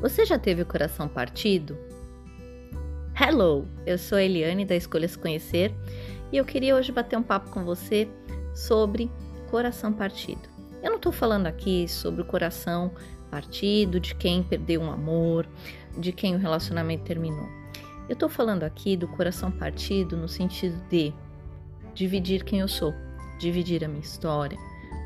Você já teve o coração partido? Hello, eu sou a Eliane da Escolha Se Conhecer e eu queria hoje bater um papo com você sobre coração partido. Eu não estou falando aqui sobre o coração partido, de quem perdeu um amor, de quem o relacionamento terminou. Eu estou falando aqui do coração partido no sentido de dividir quem eu sou, dividir a minha história,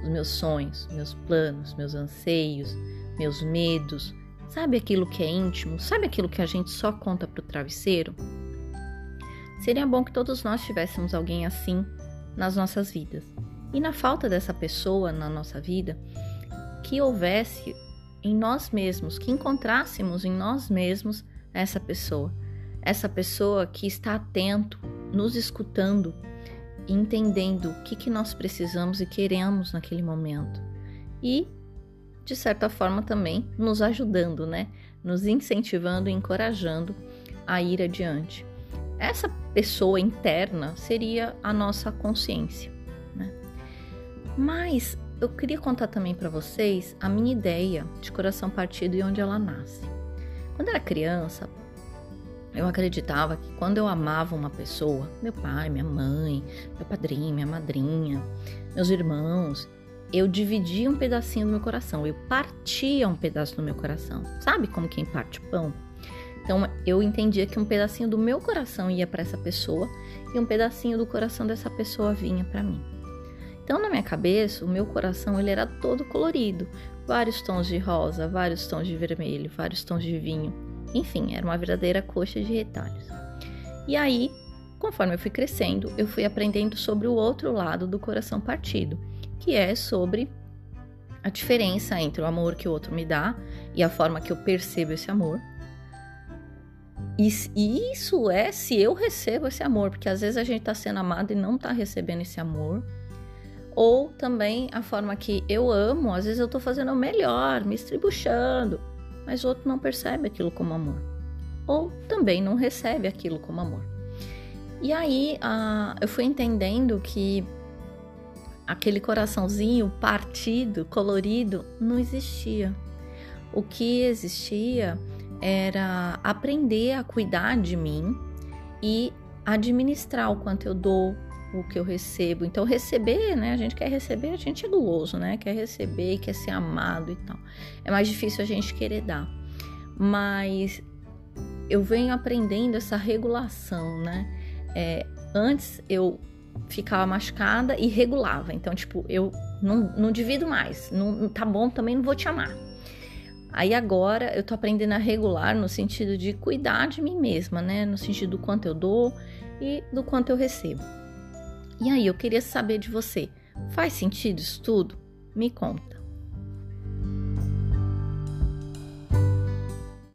os meus sonhos, meus planos, meus anseios, meus medos, Sabe aquilo que é íntimo? Sabe aquilo que a gente só conta para o travesseiro? Seria bom que todos nós tivéssemos alguém assim nas nossas vidas. E na falta dessa pessoa na nossa vida, que houvesse em nós mesmos, que encontrássemos em nós mesmos essa pessoa. Essa pessoa que está atento, nos escutando, entendendo o que, que nós precisamos e queremos naquele momento. E de certa forma também nos ajudando, né? Nos incentivando e encorajando a ir adiante. Essa pessoa interna seria a nossa consciência, né? Mas eu queria contar também para vocês a minha ideia de coração partido e onde ela nasce. Quando era criança, eu acreditava que quando eu amava uma pessoa, meu pai, minha mãe, meu padrinho, minha madrinha, meus irmãos, eu dividia um pedacinho do meu coração, eu partia um pedaço do meu coração. Sabe como quem parte pão? Então eu entendia que um pedacinho do meu coração ia para essa pessoa e um pedacinho do coração dessa pessoa vinha para mim. Então na minha cabeça, o meu coração ele era todo colorido, vários tons de rosa, vários tons de vermelho, vários tons de vinho. Enfim, era uma verdadeira coxa de retalhos. E aí, conforme eu fui crescendo, eu fui aprendendo sobre o outro lado do coração partido que é sobre a diferença entre o amor que o outro me dá e a forma que eu percebo esse amor. E, isso é se eu recebo esse amor, porque às vezes a gente está sendo amado e não está recebendo esse amor. Ou também a forma que eu amo, às vezes eu estou fazendo o melhor, me estribuchando, mas o outro não percebe aquilo como amor. Ou também não recebe aquilo como amor. E aí uh, eu fui entendendo que aquele coraçãozinho partido, colorido, não existia. O que existia era aprender a cuidar de mim e administrar o quanto eu dou, o que eu recebo. Então, receber, né? A gente quer receber, a gente é guloso, né? Quer receber, quer ser amado e tal. É mais difícil a gente querer dar. Mas eu venho aprendendo essa regulação, né? É, antes eu ficava machucada e regulava. Então, tipo, eu não, não divido mais. Não, tá bom, também não vou te amar. Aí agora eu tô aprendendo a regular no sentido de cuidar de mim mesma, né? No sentido do quanto eu dou e do quanto eu recebo. E aí eu queria saber de você, faz sentido isso tudo? Me conta.